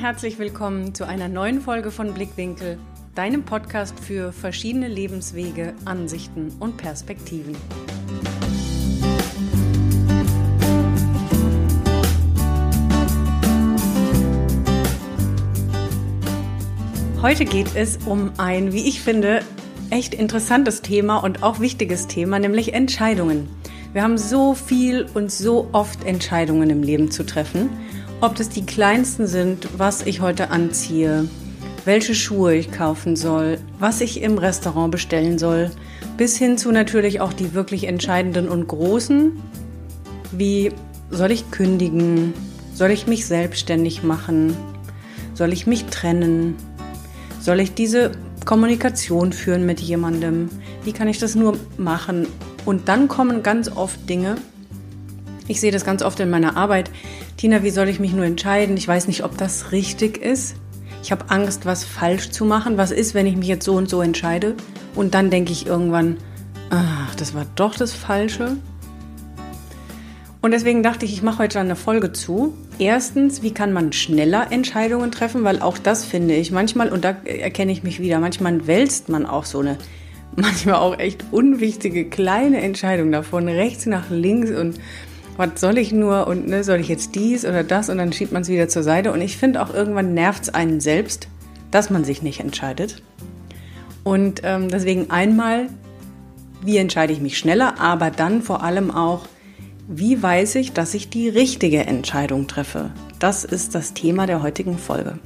herzlich willkommen zu einer neuen Folge von Blickwinkel, deinem Podcast für verschiedene Lebenswege, Ansichten und Perspektiven. Heute geht es um ein, wie ich finde, echt interessantes Thema und auch wichtiges Thema, nämlich Entscheidungen. Wir haben so viel und so oft Entscheidungen im Leben zu treffen. Ob das die kleinsten sind, was ich heute anziehe, welche Schuhe ich kaufen soll, was ich im Restaurant bestellen soll, bis hin zu natürlich auch die wirklich entscheidenden und großen, wie soll ich kündigen, soll ich mich selbstständig machen, soll ich mich trennen, soll ich diese Kommunikation führen mit jemandem, wie kann ich das nur machen? Und dann kommen ganz oft Dinge, ich sehe das ganz oft in meiner Arbeit, Tina, wie soll ich mich nur entscheiden? Ich weiß nicht, ob das richtig ist. Ich habe Angst, was falsch zu machen. Was ist, wenn ich mich jetzt so und so entscheide? Und dann denke ich irgendwann, ach, das war doch das Falsche. Und deswegen dachte ich, ich mache heute eine Folge zu. Erstens, wie kann man schneller Entscheidungen treffen? Weil auch das finde ich manchmal, und da erkenne ich mich wieder, manchmal wälzt man auch so eine, manchmal auch echt unwichtige kleine Entscheidung davon, rechts nach links und was soll ich nur und ne, soll ich jetzt dies oder das und dann schiebt man es wieder zur Seite. Und ich finde auch irgendwann nervt es einen selbst, dass man sich nicht entscheidet. Und ähm, deswegen einmal, wie entscheide ich mich schneller, aber dann vor allem auch, wie weiß ich, dass ich die richtige Entscheidung treffe. Das ist das Thema der heutigen Folge.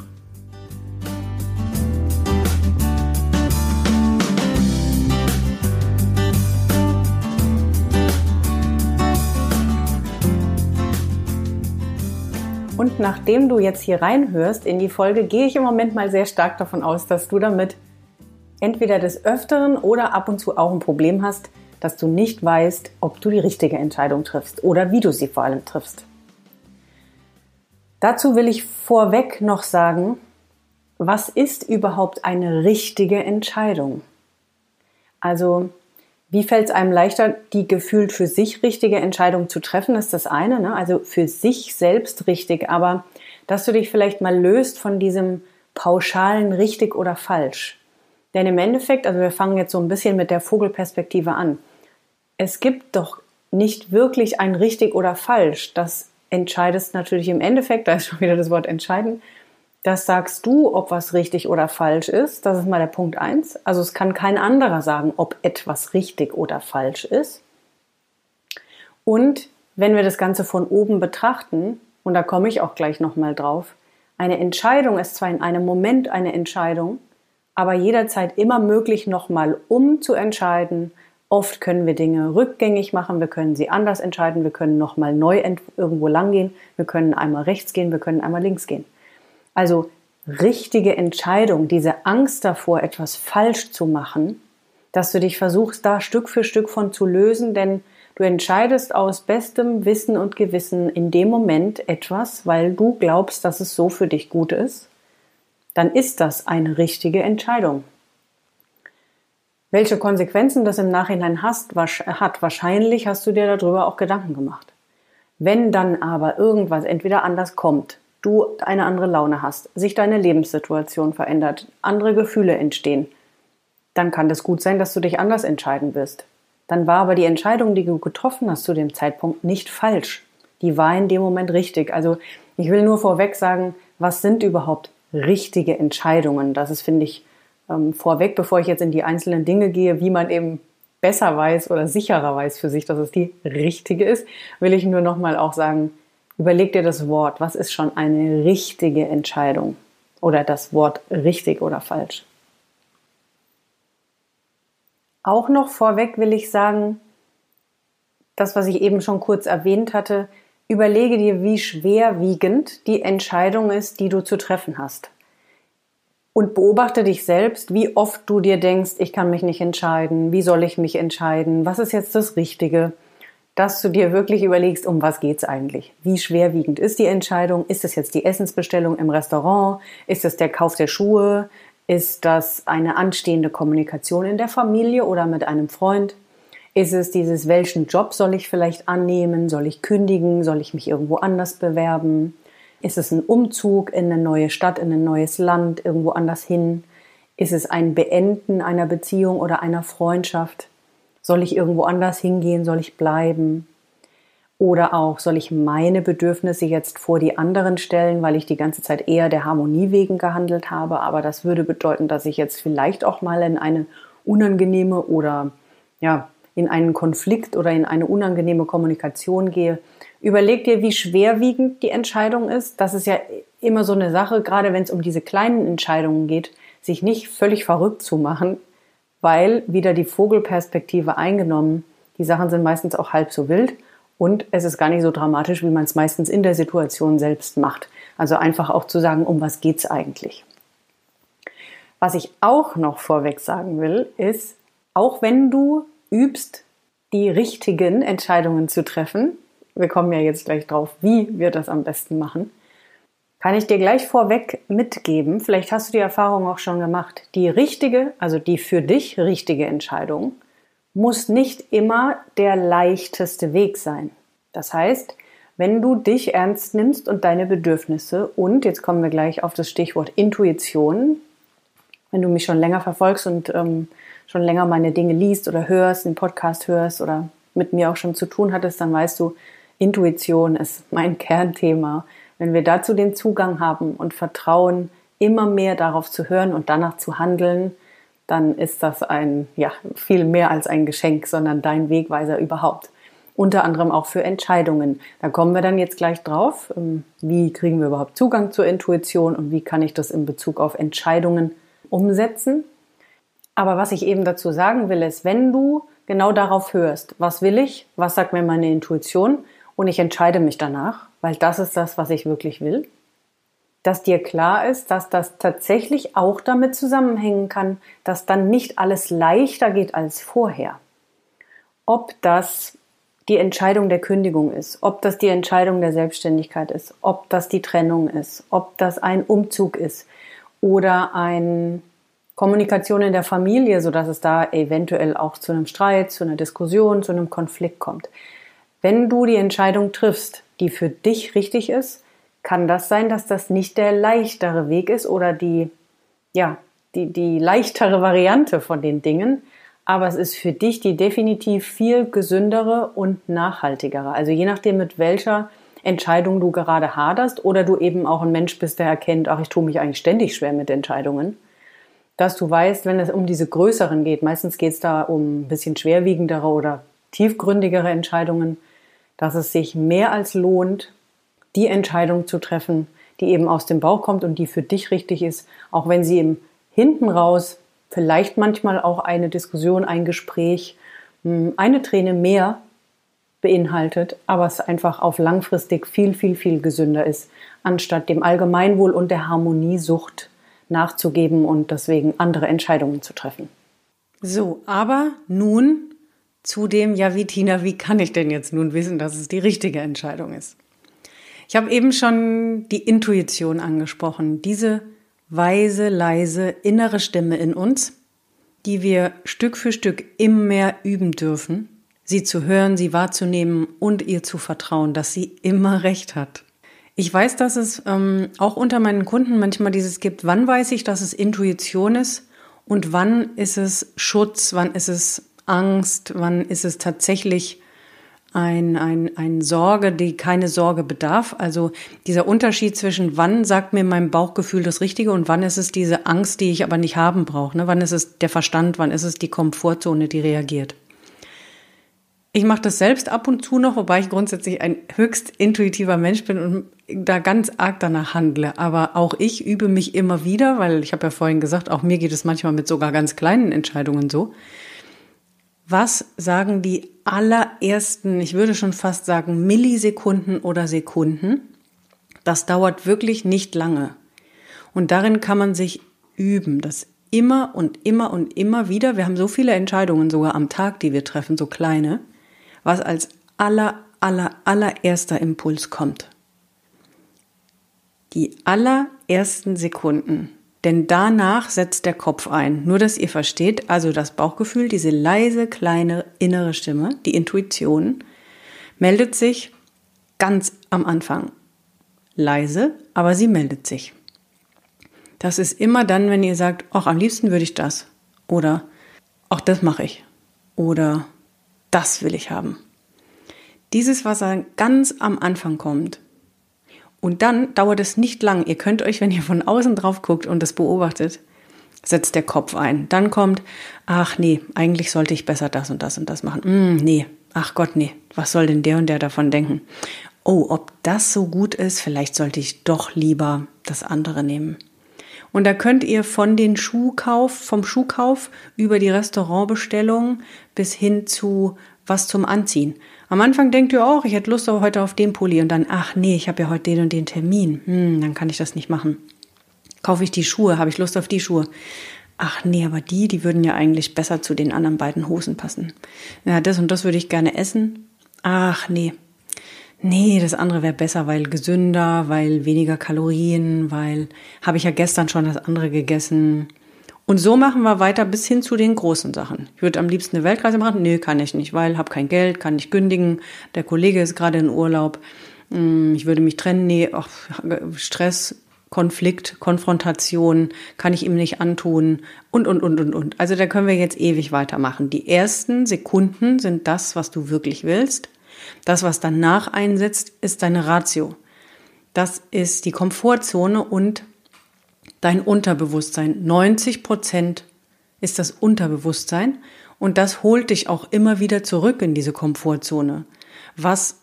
Und nachdem du jetzt hier reinhörst in die Folge, gehe ich im Moment mal sehr stark davon aus, dass du damit entweder des Öfteren oder ab und zu auch ein Problem hast, dass du nicht weißt, ob du die richtige Entscheidung triffst oder wie du sie vor allem triffst. Dazu will ich vorweg noch sagen, was ist überhaupt eine richtige Entscheidung? Also wie fällt es einem leichter, die gefühlt für sich richtige Entscheidung zu treffen, ist das eine, ne? also für sich selbst richtig, aber dass du dich vielleicht mal löst von diesem pauschalen richtig oder falsch. Denn im Endeffekt, also wir fangen jetzt so ein bisschen mit der Vogelperspektive an. Es gibt doch nicht wirklich ein richtig oder falsch. Das entscheidest natürlich im Endeffekt, da ist schon wieder das Wort entscheiden, das sagst du, ob was richtig oder falsch ist. Das ist mal der Punkt eins. Also es kann kein anderer sagen, ob etwas richtig oder falsch ist. Und wenn wir das Ganze von oben betrachten, und da komme ich auch gleich nochmal drauf, eine Entscheidung ist zwar in einem Moment eine Entscheidung, aber jederzeit immer möglich, nochmal umzuentscheiden. Oft können wir Dinge rückgängig machen, wir können sie anders entscheiden, wir können nochmal neu irgendwo lang gehen, wir können einmal rechts gehen, wir können einmal links gehen. Also richtige Entscheidung, diese Angst davor, etwas falsch zu machen, dass du dich versuchst, da Stück für Stück von zu lösen, denn du entscheidest aus bestem Wissen und Gewissen in dem Moment etwas, weil du glaubst, dass es so für dich gut ist, dann ist das eine richtige Entscheidung. Welche Konsequenzen das im Nachhinein hast, hat, wahrscheinlich hast du dir darüber auch Gedanken gemacht. Wenn dann aber irgendwas entweder anders kommt, du eine andere Laune hast, sich deine Lebenssituation verändert, andere Gefühle entstehen, dann kann es gut sein, dass du dich anders entscheiden wirst. Dann war aber die Entscheidung, die du getroffen hast zu dem Zeitpunkt, nicht falsch. Die war in dem Moment richtig. Also ich will nur vorweg sagen, was sind überhaupt richtige Entscheidungen? Das ist, finde ich, ähm, vorweg, bevor ich jetzt in die einzelnen Dinge gehe, wie man eben besser weiß oder sicherer weiß für sich, dass es die richtige ist, will ich nur nochmal auch sagen, Überleg dir das Wort. Was ist schon eine richtige Entscheidung? Oder das Wort richtig oder falsch? Auch noch vorweg will ich sagen, das, was ich eben schon kurz erwähnt hatte, überlege dir, wie schwerwiegend die Entscheidung ist, die du zu treffen hast. Und beobachte dich selbst, wie oft du dir denkst, ich kann mich nicht entscheiden, wie soll ich mich entscheiden, was ist jetzt das Richtige? Dass du dir wirklich überlegst, um was geht's eigentlich? Wie schwerwiegend ist die Entscheidung? Ist es jetzt die Essensbestellung im Restaurant? Ist es der Kauf der Schuhe? Ist das eine anstehende Kommunikation in der Familie oder mit einem Freund? Ist es dieses, welchen Job soll ich vielleicht annehmen? Soll ich kündigen? Soll ich mich irgendwo anders bewerben? Ist es ein Umzug in eine neue Stadt, in ein neues Land, irgendwo anders hin? Ist es ein Beenden einer Beziehung oder einer Freundschaft? Soll ich irgendwo anders hingehen? Soll ich bleiben? Oder auch, soll ich meine Bedürfnisse jetzt vor die anderen stellen, weil ich die ganze Zeit eher der Harmonie wegen gehandelt habe? Aber das würde bedeuten, dass ich jetzt vielleicht auch mal in eine unangenehme oder ja, in einen Konflikt oder in eine unangenehme Kommunikation gehe. Überleg dir, wie schwerwiegend die Entscheidung ist. Das ist ja immer so eine Sache, gerade wenn es um diese kleinen Entscheidungen geht, sich nicht völlig verrückt zu machen, weil wieder die Vogelperspektive eingenommen. Die Sachen sind meistens auch halb so wild und es ist gar nicht so dramatisch, wie man es meistens in der Situation selbst macht. Also einfach auch zu sagen, um was geht's eigentlich. Was ich auch noch vorweg sagen will, ist, auch wenn du übst, die richtigen Entscheidungen zu treffen, wir kommen ja jetzt gleich drauf, wie wir das am besten machen, kann ich dir gleich vorweg mitgeben, vielleicht hast du die Erfahrung auch schon gemacht, die richtige, also die für dich richtige Entscheidung muss nicht immer der leichteste Weg sein. Das heißt, wenn du dich ernst nimmst und deine Bedürfnisse und jetzt kommen wir gleich auf das Stichwort Intuition, wenn du mich schon länger verfolgst und ähm, schon länger meine Dinge liest oder hörst, einen Podcast hörst oder mit mir auch schon zu tun hattest, dann weißt du, Intuition ist mein Kernthema. Wenn wir dazu den Zugang haben und Vertrauen, immer mehr darauf zu hören und danach zu handeln, dann ist das ein, ja, viel mehr als ein Geschenk, sondern dein Wegweiser überhaupt. Unter anderem auch für Entscheidungen. Da kommen wir dann jetzt gleich drauf. Ähm, wie kriegen wir überhaupt Zugang zur Intuition und wie kann ich das in Bezug auf Entscheidungen umsetzen? Aber was ich eben dazu sagen will, ist, wenn du genau darauf hörst, was will ich, was sagt mir meine Intuition und ich entscheide mich danach, weil das ist das, was ich wirklich will, dass dir klar ist, dass das tatsächlich auch damit zusammenhängen kann, dass dann nicht alles leichter geht als vorher. Ob das die Entscheidung der Kündigung ist, ob das die Entscheidung der Selbstständigkeit ist, ob das die Trennung ist, ob das ein Umzug ist oder eine Kommunikation in der Familie, so dass es da eventuell auch zu einem Streit, zu einer Diskussion, zu einem Konflikt kommt. Wenn du die Entscheidung triffst, die für dich richtig ist, kann das sein, dass das nicht der leichtere Weg ist oder die, ja, die, die leichtere Variante von den Dingen. Aber es ist für dich die definitiv viel gesündere und nachhaltigere. Also je nachdem, mit welcher Entscheidung du gerade haderst oder du eben auch ein Mensch bist, der erkennt, ach, ich tue mich eigentlich ständig schwer mit Entscheidungen, dass du weißt, wenn es um diese größeren geht, meistens geht es da um ein bisschen schwerwiegendere oder tiefgründigere Entscheidungen, dass es sich mehr als lohnt, die Entscheidung zu treffen, die eben aus dem Bauch kommt und die für dich richtig ist, auch wenn sie im hinten raus vielleicht manchmal auch eine Diskussion, ein Gespräch, hm, eine Träne mehr beinhaltet, aber es einfach auf langfristig viel, viel, viel gesünder ist, anstatt dem Allgemeinwohl und der Harmoniesucht nachzugeben und deswegen andere Entscheidungen zu treffen. So, aber nun zu dem, ja, wie Tina, wie kann ich denn jetzt nun wissen, dass es die richtige Entscheidung ist? Ich habe eben schon die Intuition angesprochen, diese weise, leise innere Stimme in uns, die wir Stück für Stück immer mehr üben dürfen, sie zu hören, sie wahrzunehmen und ihr zu vertrauen, dass sie immer recht hat. Ich weiß, dass es ähm, auch unter meinen Kunden manchmal dieses gibt, wann weiß ich, dass es Intuition ist und wann ist es Schutz, wann ist es Angst, wann ist es tatsächlich ein, ein, ein Sorge, die keine Sorge bedarf. Also dieser Unterschied zwischen wann sagt mir mein Bauchgefühl das Richtige und wann ist es diese Angst, die ich aber nicht haben brauche. Ne? Wann ist es der Verstand, wann ist es die Komfortzone, die reagiert. Ich mache das selbst ab und zu noch, wobei ich grundsätzlich ein höchst intuitiver Mensch bin und da ganz arg danach handle. Aber auch ich übe mich immer wieder, weil ich habe ja vorhin gesagt, auch mir geht es manchmal mit sogar ganz kleinen Entscheidungen so was sagen die allerersten, ich würde schon fast sagen Millisekunden oder Sekunden. Das dauert wirklich nicht lange. Und darin kann man sich üben, das immer und immer und immer wieder. Wir haben so viele Entscheidungen sogar am Tag, die wir treffen, so kleine, was als aller, aller, allererster Impuls kommt. Die allerersten Sekunden denn danach setzt der Kopf ein. Nur, dass ihr versteht, also das Bauchgefühl, diese leise, kleine innere Stimme, die Intuition, meldet sich ganz am Anfang. leise, aber sie meldet sich. Das ist immer dann, wenn ihr sagt, ach, am liebsten würde ich das. Oder, ach, das mache ich. Oder, das will ich haben. Dieses, was ganz am Anfang kommt. Und dann dauert es nicht lang. Ihr könnt euch, wenn ihr von außen drauf guckt und das beobachtet, setzt der Kopf ein. Dann kommt, ach nee, eigentlich sollte ich besser das und das und das machen. Mm, nee, ach Gott, nee, was soll denn der und der davon denken? Oh, ob das so gut ist, vielleicht sollte ich doch lieber das andere nehmen. Und da könnt ihr von den Schuhkauf, vom Schuhkauf über die Restaurantbestellung bis hin zu was zum Anziehen. Am Anfang denkt ihr auch, ich hätte Lust heute auf den Pulli und dann, ach nee, ich habe ja heute den und den Termin. Hm, dann kann ich das nicht machen. Kaufe ich die Schuhe? Habe ich Lust auf die Schuhe? Ach nee, aber die, die würden ja eigentlich besser zu den anderen beiden Hosen passen. Ja, das und das würde ich gerne essen. Ach nee. Nee, das andere wäre besser, weil gesünder, weil weniger Kalorien, weil habe ich ja gestern schon das andere gegessen. Und so machen wir weiter bis hin zu den großen Sachen. Ich würde am liebsten eine Weltreise machen. Nee, kann ich nicht, weil habe kein Geld, kann nicht kündigen. Der Kollege ist gerade in Urlaub. Hm, ich würde mich trennen. Nee, ach, Stress, Konflikt, Konfrontation kann ich ihm nicht antun und, und, und, und, und. Also da können wir jetzt ewig weitermachen. Die ersten Sekunden sind das, was du wirklich willst. Das, was danach einsetzt, ist deine Ratio. Das ist die Komfortzone und dein Unterbewusstsein. 90 Prozent ist das Unterbewusstsein und das holt dich auch immer wieder zurück in diese Komfortzone. Was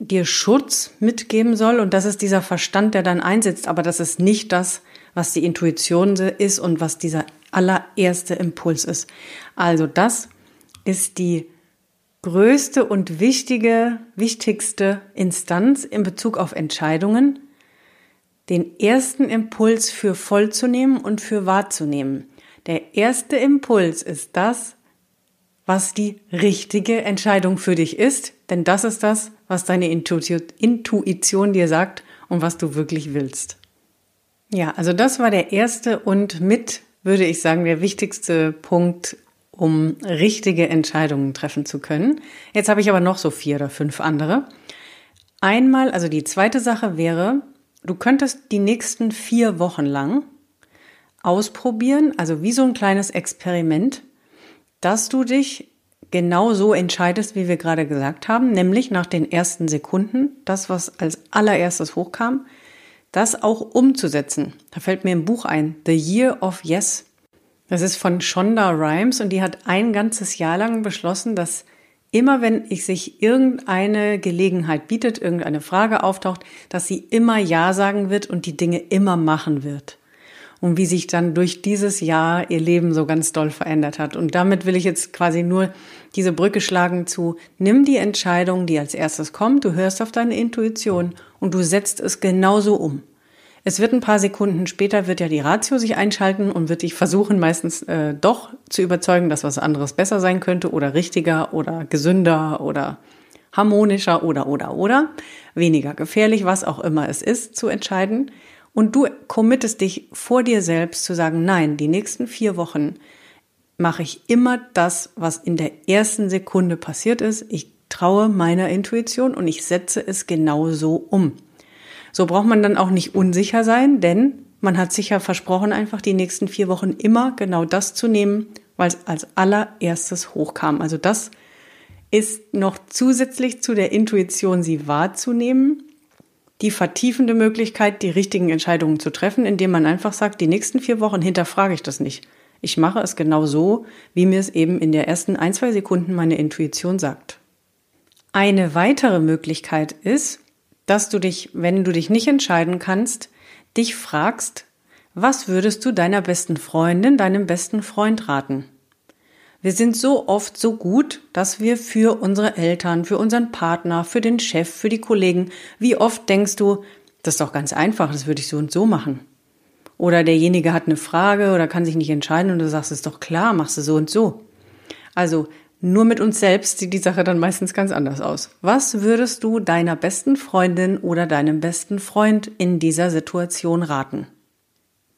dir Schutz mitgeben soll und das ist dieser Verstand, der dann einsetzt, aber das ist nicht das, was die Intuition ist und was dieser allererste Impuls ist. Also das ist die größte und wichtige, wichtigste Instanz in Bezug auf Entscheidungen, den ersten Impuls für voll zu nehmen und für wahrzunehmen. Der erste Impuls ist das, was die richtige Entscheidung für dich ist, denn das ist das, was deine Intuition dir sagt und was du wirklich willst. Ja, also das war der erste und mit, würde ich sagen, der wichtigste Punkt, um richtige Entscheidungen treffen zu können. Jetzt habe ich aber noch so vier oder fünf andere. Einmal, also die zweite Sache wäre, du könntest die nächsten vier Wochen lang ausprobieren, also wie so ein kleines Experiment, dass du dich genau so entscheidest, wie wir gerade gesagt haben, nämlich nach den ersten Sekunden, das, was als allererstes hochkam, das auch umzusetzen. Da fällt mir ein Buch ein, The Year of Yes. Das ist von Shonda Rhimes und die hat ein ganzes Jahr lang beschlossen, dass immer wenn ich sich irgendeine Gelegenheit bietet, irgendeine Frage auftaucht, dass sie immer Ja sagen wird und die Dinge immer machen wird und wie sich dann durch dieses Jahr ihr Leben so ganz doll verändert hat. Und damit will ich jetzt quasi nur diese Brücke schlagen zu, nimm die Entscheidung, die als erstes kommt, du hörst auf deine Intuition und du setzt es genauso um. Es wird ein paar Sekunden später, wird ja die Ratio sich einschalten und wird dich versuchen, meistens äh, doch zu überzeugen, dass was anderes besser sein könnte oder richtiger oder gesünder oder harmonischer oder oder oder weniger gefährlich, was auch immer es ist, zu entscheiden. Und du committest dich vor dir selbst zu sagen, nein, die nächsten vier Wochen mache ich immer das, was in der ersten Sekunde passiert ist. Ich traue meiner Intuition und ich setze es genau so um. So braucht man dann auch nicht unsicher sein, denn man hat sich ja versprochen, einfach die nächsten vier Wochen immer genau das zu nehmen, weil es als allererstes hochkam. Also das ist noch zusätzlich zu der Intuition, sie wahrzunehmen, die vertiefende Möglichkeit, die richtigen Entscheidungen zu treffen, indem man einfach sagt, die nächsten vier Wochen hinterfrage ich das nicht. Ich mache es genau so, wie mir es eben in der ersten ein, zwei Sekunden meine Intuition sagt. Eine weitere Möglichkeit ist, dass du dich, wenn du dich nicht entscheiden kannst, dich fragst, was würdest du deiner besten Freundin, deinem besten Freund raten? Wir sind so oft so gut, dass wir für unsere Eltern, für unseren Partner, für den Chef, für die Kollegen, wie oft denkst du, das ist doch ganz einfach, das würde ich so und so machen. Oder derjenige hat eine Frage oder kann sich nicht entscheiden und du sagst, es ist doch klar, machst du so und so. Also nur mit uns selbst sieht die Sache dann meistens ganz anders aus. Was würdest du deiner besten Freundin oder deinem besten Freund in dieser Situation raten?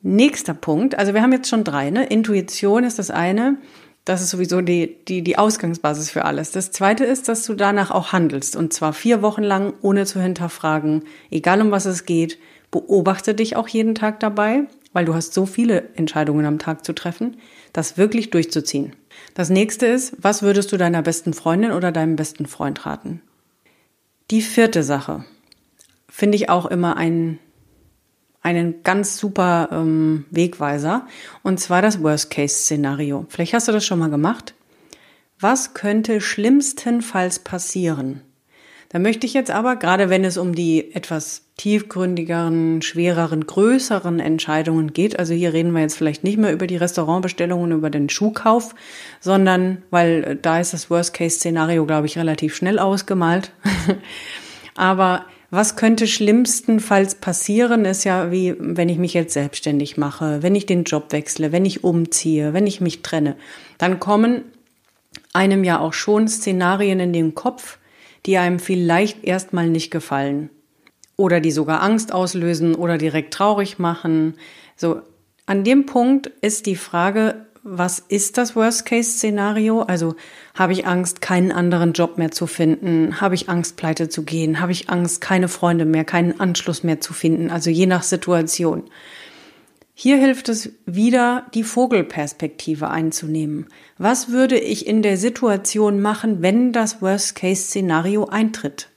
Nächster Punkt, also wir haben jetzt schon drei, ne? Intuition ist das eine, Das ist sowieso die, die, die Ausgangsbasis für alles. Das zweite ist, dass du danach auch handelst. Und zwar vier Wochen lang, ohne zu hinterfragen, egal um was es geht. Beobachte dich auch jeden Tag dabei, weil du hast so viele Entscheidungen am Tag zu treffen, das wirklich durchzuziehen. Das nächste ist, was würdest du deiner besten Freundin oder deinem besten Freund raten? Die vierte Sache finde ich auch immer ein einen ganz super ähm, Wegweiser, und zwar das Worst-Case-Szenario. Vielleicht hast du das schon mal gemacht. Was könnte schlimmstenfalls passieren? Da möchte ich jetzt aber, gerade wenn es um die etwas tiefgründigeren, schwereren, größeren Entscheidungen geht, also hier reden wir jetzt vielleicht nicht mehr über die Restaurantbestellungen, über den Schuhkauf, sondern, weil äh, da ist das Worst-Case-Szenario, glaube ich, relativ schnell ausgemalt. aber was könnte schlimmstenfalls passieren, ist ja wie, wenn ich mich jetzt selbstständig mache, wenn ich den Job wechsle, wenn ich umziehe, wenn ich mich trenne. Dann kommen einem ja auch schon Szenarien in den Kopf, die einem vielleicht erstmal nicht gefallen. Oder die sogar Angst auslösen oder direkt traurig machen. So, an dem Punkt ist die Frage, was ist das Worst-Case-Szenario? Also habe ich Angst, keinen anderen Job mehr zu finden? Habe ich Angst, pleite zu gehen? Habe ich Angst, keine Freunde mehr, keinen Anschluss mehr zu finden? Also je nach Situation. Hier hilft es wieder, die Vogelperspektive einzunehmen. Was würde ich in der Situation machen, wenn das Worst-Case-Szenario eintritt?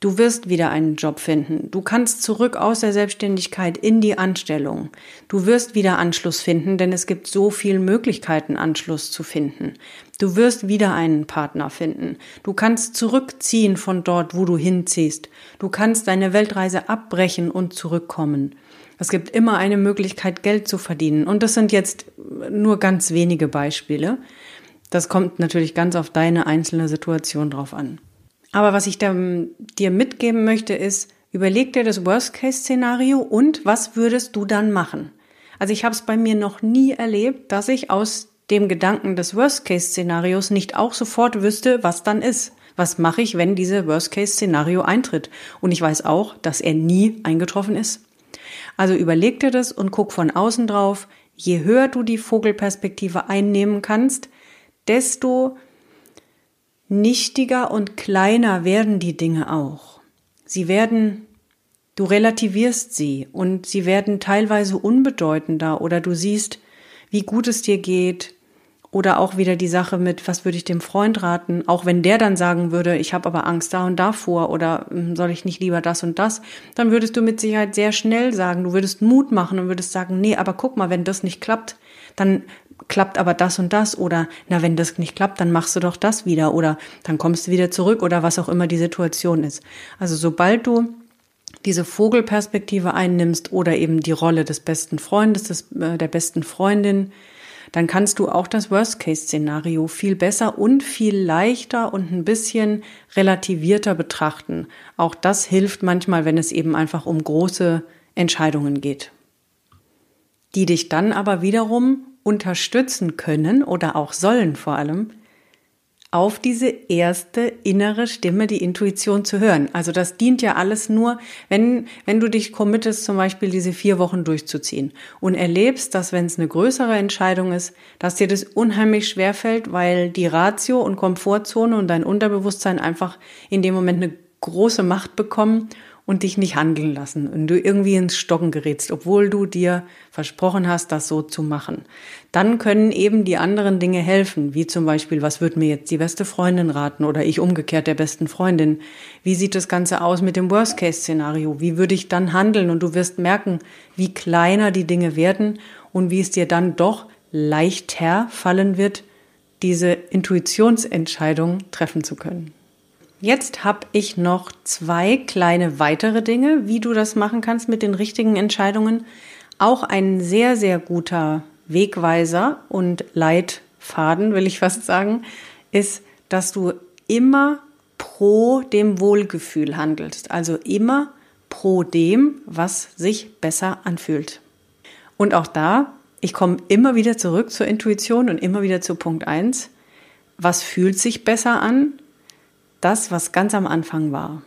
Du wirst wieder einen Job finden. Du kannst zurück aus der Selbstständigkeit in die Anstellung. Du wirst wieder Anschluss finden, denn es gibt so viele Möglichkeiten, Anschluss zu finden. Du wirst wieder einen Partner finden. Du kannst zurückziehen von dort, wo du hinziehst. Du kannst deine Weltreise abbrechen und zurückkommen. Es gibt immer eine Möglichkeit, Geld zu verdienen. Und das sind jetzt nur ganz wenige Beispiele. Das kommt natürlich ganz auf deine einzelne Situation drauf an. Aber was ich dir mitgeben möchte, ist, überleg dir das Worst-Case-Szenario und was würdest du dann machen? Also ich habe es bei mir noch nie erlebt, dass ich aus dem Gedanken des Worst-Case-Szenarios nicht auch sofort wüsste, was dann ist. Was mache ich, wenn diese Worst-Case-Szenario eintritt? Und ich weiß auch, dass er nie eingetroffen ist. Also überleg dir das und guck von außen drauf. Je höher du die Vogelperspektive einnehmen kannst, desto nichtiger und kleiner werden die Dinge auch. Sie werden, du relativierst sie und sie werden teilweise unbedeutender oder du siehst, wie gut es dir geht, oder auch wieder die Sache mit, was würde ich dem Freund raten, auch wenn der dann sagen würde, ich habe aber Angst da und davor oder hm, soll ich nicht lieber das und das, dann würdest du mit Sicherheit sehr schnell sagen, du würdest Mut machen und würdest sagen, nee, aber guck mal, wenn das nicht klappt, dann klappt aber das und das oder na, wenn das nicht klappt, dann machst du doch das wieder oder dann kommst du wieder zurück oder was auch immer die Situation ist. Also sobald du diese Vogelperspektive einnimmst oder eben die Rolle des besten Freundes, des, äh, der besten Freundin, dann kannst du auch das Worst-Case-Szenario viel besser und viel leichter und ein bisschen relativierter betrachten. Auch das hilft manchmal, wenn es eben einfach um große Entscheidungen geht die dich dann aber wiederum unterstützen können oder auch sollen vor allem, auf diese erste innere Stimme, die Intuition zu hören. Also das dient ja alles nur, wenn, wenn du dich committest, zum Beispiel diese vier Wochen durchzuziehen und erlebst, dass wenn es eine größere Entscheidung ist, dass dir das unheimlich schwer fällt, weil die Ratio und Komfortzone und dein Unterbewusstsein einfach in dem Moment eine große Macht bekommen und dich nicht handeln lassen und du irgendwie ins Stocken gerätst, obwohl du dir versprochen hast, das so zu machen. Dann können eben die anderen Dinge helfen, wie zum Beispiel, was wird mir jetzt die beste Freundin raten oder ich umgekehrt der besten Freundin? Wie sieht das Ganze aus mit dem Worst-Case-Szenario? Wie würde ich dann handeln? Und du wirst merken, wie kleiner die Dinge werden und wie es dir dann doch leichter fallen wird, diese Intuitionsentscheidung treffen zu können. Jetzt habe ich noch zwei kleine weitere Dinge, wie du das machen kannst mit den richtigen Entscheidungen. Auch ein sehr, sehr guter Wegweiser und Leitfaden, will ich fast sagen, ist, dass du immer pro dem Wohlgefühl handelst. Also immer pro dem, was sich besser anfühlt. Und auch da, ich komme immer wieder zurück zur Intuition und immer wieder zu Punkt eins. Was fühlt sich besser an? Das, was ganz am Anfang war.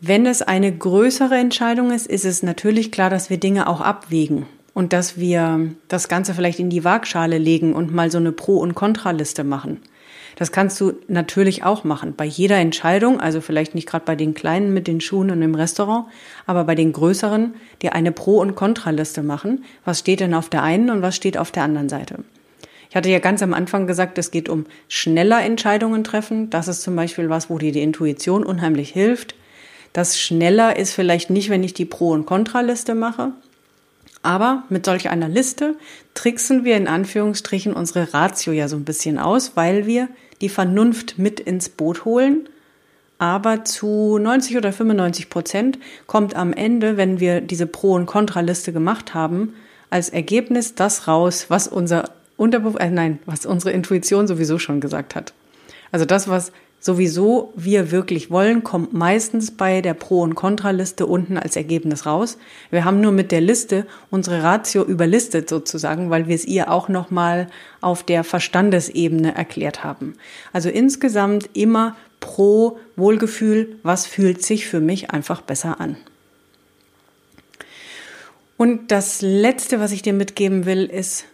Wenn es eine größere Entscheidung ist, ist es natürlich klar, dass wir Dinge auch abwägen. und dass wir das Ganze vielleicht in die Waagschale legen und mal so eine Pro- und Kontraliste machen. Das kannst du natürlich auch machen. Bei jeder Entscheidung, also vielleicht nicht gerade bei den kleinen mit den Schuhen und im Restaurant, aber bei den größeren, dir eine Pro- und Kontraliste machen. Was steht denn auf der einen und was steht auf der anderen Seite? Ich hatte ja ganz am Anfang gesagt, es geht um schneller Entscheidungen treffen. Das ist zum Beispiel was, wo dir die Intuition unheimlich hilft. Das schneller ist vielleicht nicht, wenn ich die Pro- und Kontraliste mache, aber mit solch einer Liste tricksen wir in Anführungsstrichen unsere Ratio ja so ein bisschen aus, weil wir die Vernunft mit ins Boot holen. Aber zu 90 oder 95 Prozent kommt am Ende, wenn wir diese Pro- und Kontraliste gemacht haben, als Ergebnis das raus, was unser Unterbewusstsein, äh, nein, was unsere Intuition sowieso schon gesagt hat. Also das, was sowieso wir wirklich wollen, kommt meistens bei der Pro- und Kontraliste unten als Ergebnis raus. Wir haben nur mit der Liste unsere Ratio überlistet sozusagen, weil wir es ihr auch nochmal auf der Verstandesebene erklärt haben. Also insgesamt immer pro Wohlgefühl, was fühlt sich für mich einfach besser an. Und das Letzte, was ich dir mitgeben will, ist,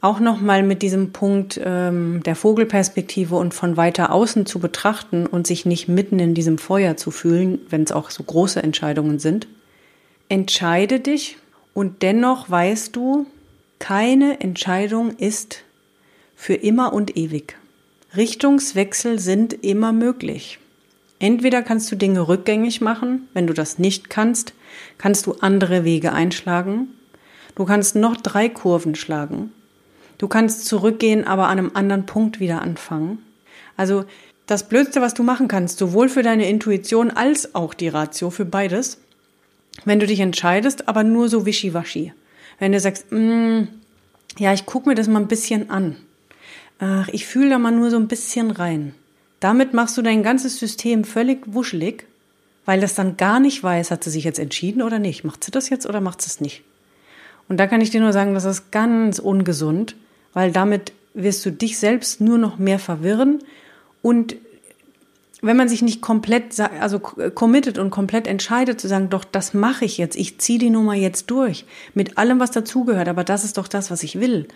auch nochmal mit diesem Punkt ähm, der Vogelperspektive und von weiter außen zu betrachten und sich nicht mitten in diesem Feuer zu fühlen, wenn es auch so große Entscheidungen sind. Entscheide dich und dennoch weißt du, keine Entscheidung ist für immer und ewig. Richtungswechsel sind immer möglich. Entweder kannst du Dinge rückgängig machen, wenn du das nicht kannst, kannst du andere Wege einschlagen. Du kannst noch drei Kurven schlagen Du kannst zurückgehen, aber an einem anderen Punkt wieder anfangen. Also das Blödste, was du machen kannst, sowohl für deine Intuition als auch die Ratio, für beides, wenn du dich entscheidest, aber nur so wischiwaschi. Wenn du sagst, mm, ja, ich gucke mir das mal ein bisschen an. Ach, ich fühle da mal nur so ein bisschen rein. Damit machst du dein ganzes System völlig wuschelig, weil das dann gar nicht weiß, hat sie sich jetzt entschieden oder nicht. Macht sie das jetzt oder macht sie es nicht? Und da kann ich dir nur sagen, das ist ganz ungesund, weil damit wirst du dich selbst nur noch mehr verwirren und wenn man sich nicht komplett, also committed und komplett entscheidet zu sagen, doch, das mache ich jetzt, ich ziehe die Nummer jetzt durch, mit allem, was dazugehört, aber das ist doch das, was ich will,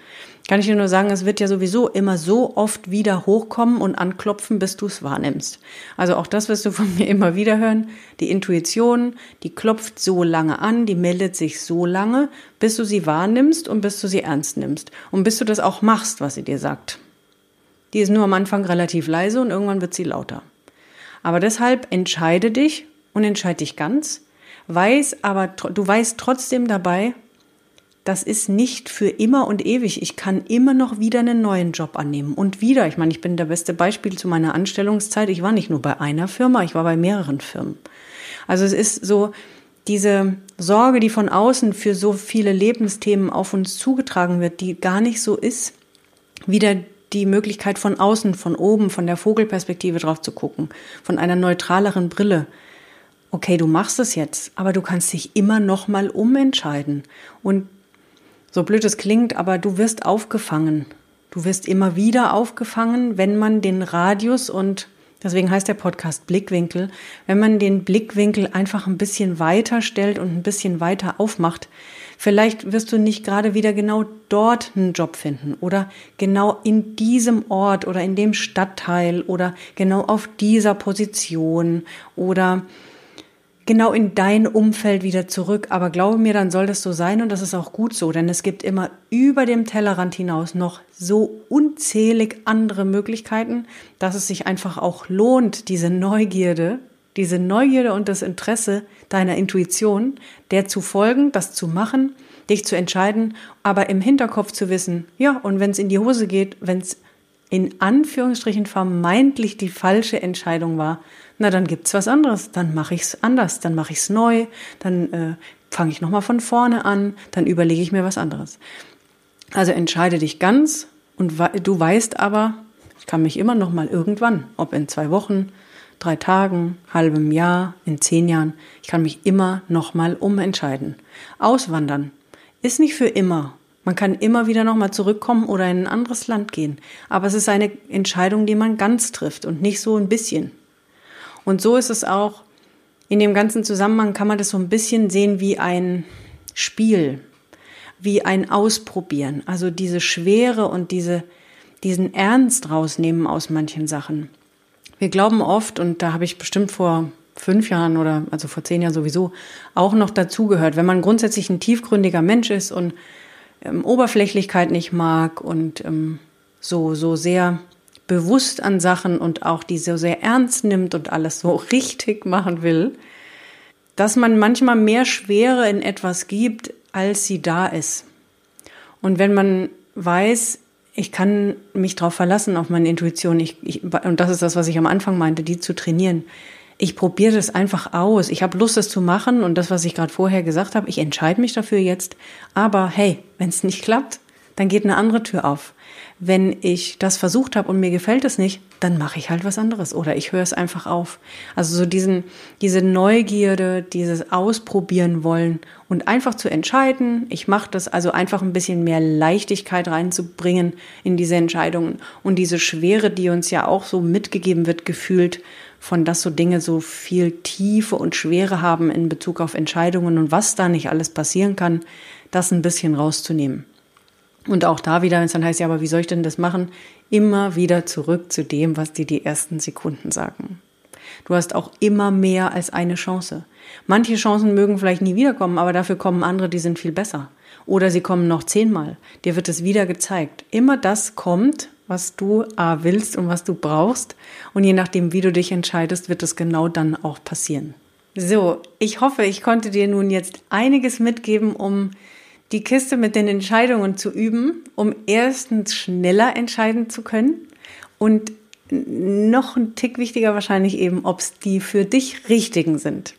kann ich dir nur sagen, es wird ja sowieso immer so oft wieder hochkommen und anklopfen, bis du es wahrnimmst. Also auch das wirst du von mir immer wieder hören. Die Intuition, die klopft so lange an, die meldet sich so lange, bis du sie wahrnimmst und bis du sie ernst nimmst und bis du das auch machst, was sie dir sagt. Die ist nur am Anfang relativ leise und irgendwann wird sie lauter. Aber deshalb entscheide dich und entscheide dich ganz, weiß aber, du weißt trotzdem dabei, das ist nicht für immer und ewig. Ich kann immer noch wieder einen neuen Job annehmen. Und wieder, ich meine, ich bin der beste Beispiel zu meiner Anstellungszeit. Ich war nicht nur bei einer Firma, ich war bei mehreren Firmen. Also es ist so diese Sorge, die von außen für so viele Lebensthemen auf uns zugetragen wird, die gar nicht so ist, wieder die Möglichkeit von außen, von oben, von der Vogelperspektive drauf zu gucken, von einer neutraleren Brille. Okay, du machst es jetzt, aber du kannst dich immer noch mal umentscheiden. Und so blöd es klingt, aber du wirst aufgefangen. Du wirst immer wieder aufgefangen, wenn man den Radius und deswegen heißt der Podcast Blickwinkel, wenn man den Blickwinkel einfach ein bisschen weiter stellt und ein bisschen weiter aufmacht, Vielleicht wirst du nicht gerade wieder genau dort einen Job finden oder genau in diesem Ort oder in dem Stadtteil oder genau auf dieser Position oder genau in dein Umfeld wieder zurück. Aber glaube mir, dann soll das so sein und das ist auch gut so, denn es gibt immer über dem Tellerrand hinaus noch so unzählig andere Möglichkeiten, dass es sich einfach auch lohnt, diese Neugierde diese Neugierde und das Interesse deiner Intuition, der zu folgen, das zu machen, dich zu entscheiden, aber im Hinterkopf zu wissen, ja, und wenn es in die Hose geht, wenn es in Anführungsstrichen vermeintlich die falsche Entscheidung war, na dann gibt's was anderes, dann mache ich's anders, dann mache ich's neu, dann äh, fange ich nochmal von vorne an, dann überlege ich mir was anderes. Also entscheide dich ganz und du weißt aber, ich kann mich immer noch mal irgendwann, ob in zwei Wochen, drei Tagen, halbem Jahr, in zehn Jahren. Ich kann mich immer nochmal umentscheiden. Auswandern ist nicht für immer. Man kann immer wieder nochmal zurückkommen oder in ein anderes Land gehen. Aber es ist eine Entscheidung, die man ganz trifft und nicht so ein bisschen. Und so ist es auch, in dem ganzen Zusammenhang kann man das so ein bisschen sehen wie ein Spiel. wie ein Ausprobieren. Also diese Schwere und diese, diesen Ernst rausnehmen aus manchen Sachen. Wir glauben oft, und da habe ich bestimmt vor fünf Jahren oder also vor zehn Jahren sowieso auch noch dazugehört, wenn man grundsätzlich ein tiefgründiger Mensch ist und ähm, Oberflächlichkeit nicht mag und ähm, so, so sehr bewusst an Sachen und auch die so sehr ernst nimmt und alles so richtig machen will, dass man manchmal mehr Schwere in etwas gibt, als sie da ist. Und wenn man weiß, ich kann mich darauf verlassen, auf meine Intuition, ich, ich, und das ist das, was ich am Anfang meinte, die zu trainieren. Ich probiere das einfach aus. Ich habe Lust, das zu machen und das, was ich gerade vorher gesagt habe, ich entscheide mich dafür jetzt. Aber hey, wenn es nicht klappt, dann geht eine andere Tür auf wenn ich das versucht habe und mir gefällt es nicht, dann mache ich halt was anderes oder ich höre es einfach auf. Also so diesen, diese Neugierde, dieses Ausprobieren wollen und einfach zu entscheiden, ich mache das, also einfach ein bisschen mehr Leichtigkeit reinzubringen in diese Entscheidungen und diese Schwere, die uns ja auch so mitgegeben wird, gefühlt, von dass so Dinge so viel Tiefe und Schwere haben in Bezug auf Entscheidungen und was da nicht alles passieren kann, das ein bisschen rauszunehmen. Und auch da wieder, wenn es dann heißt, ja, aber wie soll ich denn das machen? Immer wieder zurück zu dem, was dir die ersten Sekunden sagen. Du hast auch immer mehr als eine Chance. Manche Chancen mögen vielleicht nie wiederkommen, aber dafür kommen andere, die sind viel besser. Oder sie kommen noch zehnmal. Dir wird es wieder gezeigt. Immer das kommt, was du A willst und was du brauchst. Und je nachdem, wie du dich entscheidest, wird es genau dann auch passieren. So, ich hoffe, ich konnte dir nun jetzt einiges mitgeben, um die Kiste mit den Entscheidungen zu üben, um erstens schneller entscheiden zu können und noch ein Tick wichtiger wahrscheinlich eben, ob es die für dich richtigen sind.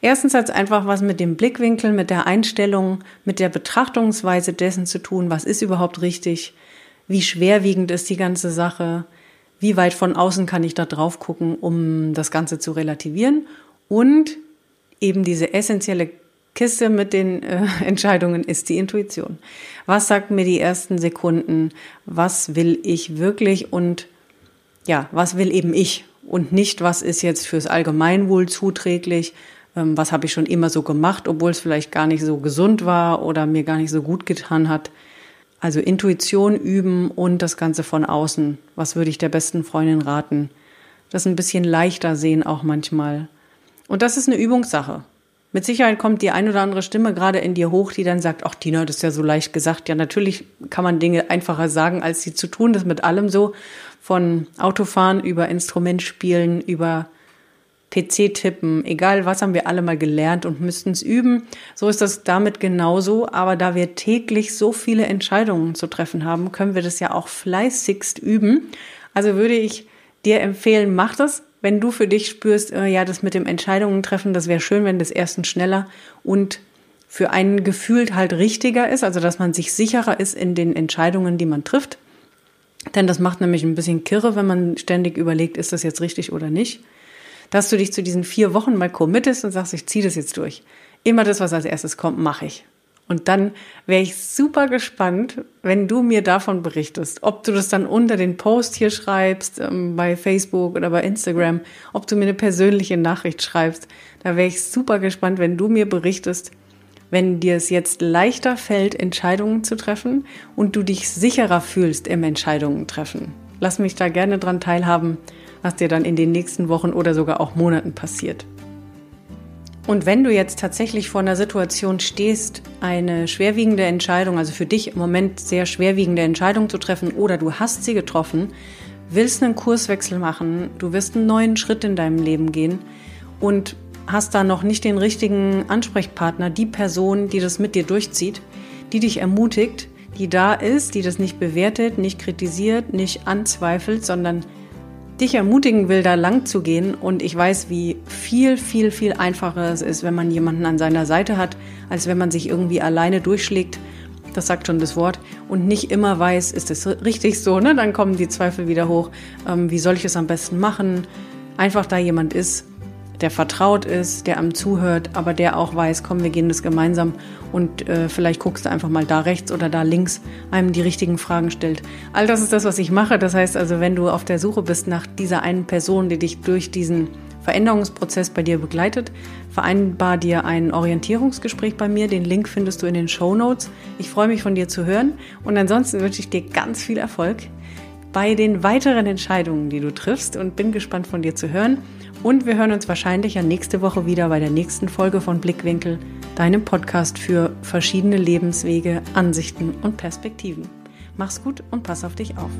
Erstens hat es einfach was mit dem Blickwinkel, mit der Einstellung, mit der Betrachtungsweise dessen zu tun, was ist überhaupt richtig, wie schwerwiegend ist die ganze Sache, wie weit von außen kann ich da drauf gucken, um das Ganze zu relativieren und eben diese essentielle Kiste mit den äh, Entscheidungen ist die Intuition. Was sagt mir die ersten Sekunden? Was will ich wirklich und ja, was will eben ich und nicht, was ist jetzt fürs Allgemeinwohl zuträglich? Ähm, was habe ich schon immer so gemacht, obwohl es vielleicht gar nicht so gesund war oder mir gar nicht so gut getan hat? Also Intuition üben und das Ganze von außen. Was würde ich der besten Freundin raten? Das ein bisschen leichter sehen auch manchmal. Und das ist eine Übungssache. Mit Sicherheit kommt die ein oder andere Stimme gerade in dir hoch, die dann sagt, ach Tina, das ist ja so leicht gesagt. Ja, natürlich kann man Dinge einfacher sagen, als sie zu tun. Das ist mit allem so. Von Autofahren über Instrumentspielen, über PC-Tippen, egal was haben wir alle mal gelernt und müssten es üben. So ist das damit genauso. Aber da wir täglich so viele Entscheidungen zu treffen haben, können wir das ja auch fleißigst üben. Also würde ich dir empfehlen, mach das wenn du für dich spürst, äh, ja, das mit dem Entscheidungen treffen, das wäre schön, wenn das erstens schneller und für einen gefühlt halt richtiger ist, also dass man sich sicherer ist in den Entscheidungen, die man trifft. Denn das macht nämlich ein bisschen kirre, wenn man ständig überlegt, ist das jetzt richtig oder nicht. Dass du dich zu diesen vier Wochen mal committest und sagst, ich ziehe das jetzt durch. Immer das, was als erstes kommt, mache ich. Und dann wäre ich super gespannt, wenn du mir davon berichtest, ob du das dann unter den Post hier schreibst, ähm, bei Facebook oder bei Instagram, ob du mir eine persönliche Nachricht schreibst. Da wäre ich super gespannt, wenn du mir berichtest, wenn dir es jetzt leichter fällt, Entscheidungen zu treffen und du dich sicherer fühlst im Entscheidungen treffen. Lass mich da gerne dran teilhaben, was dir dann in den nächsten Wochen oder sogar auch Monaten passiert. Und wenn du jetzt tatsächlich vor einer Situation stehst, eine schwerwiegende Entscheidung, also für dich im Moment sehr schwerwiegende Entscheidung zu treffen oder du hast sie getroffen, willst einen Kurswechsel machen, du wirst einen neuen Schritt in deinem Leben gehen und hast da noch nicht den richtigen Ansprechpartner, die Person, die das mit dir durchzieht, die dich ermutigt, die da ist, die das nicht bewertet, nicht kritisiert, nicht anzweifelt, sondern dich ermutigen will, da lang zu gehen. Und ich weiß, wie viel, viel, viel einfacher es ist, wenn man jemanden an seiner Seite hat, als wenn man sich irgendwie alleine durchschlägt. Das sagt schon das Wort. Und nicht immer weiß, ist es richtig so, ne? Dann kommen die Zweifel wieder hoch. Ähm, wie soll ich es am besten machen? Einfach da jemand ist, der vertraut ist, der am zuhört, aber der auch weiß, komm, wir gehen das gemeinsam und äh, vielleicht guckst du einfach mal da rechts oder da links, einem die richtigen Fragen stellt. All das ist das, was ich mache. Das heißt also, wenn du auf der Suche bist nach dieser einen Person, die dich durch diesen Veränderungsprozess bei dir begleitet, vereinbar dir ein Orientierungsgespräch bei mir. Den Link findest du in den Show Notes. Ich freue mich von dir zu hören und ansonsten wünsche ich dir ganz viel Erfolg bei den weiteren Entscheidungen, die du triffst und bin gespannt von dir zu hören. Und wir hören uns wahrscheinlich ja nächste Woche wieder bei der nächsten Folge von Blickwinkel, deinem Podcast für verschiedene Lebenswege, Ansichten und Perspektiven. Mach's gut und pass auf dich auf.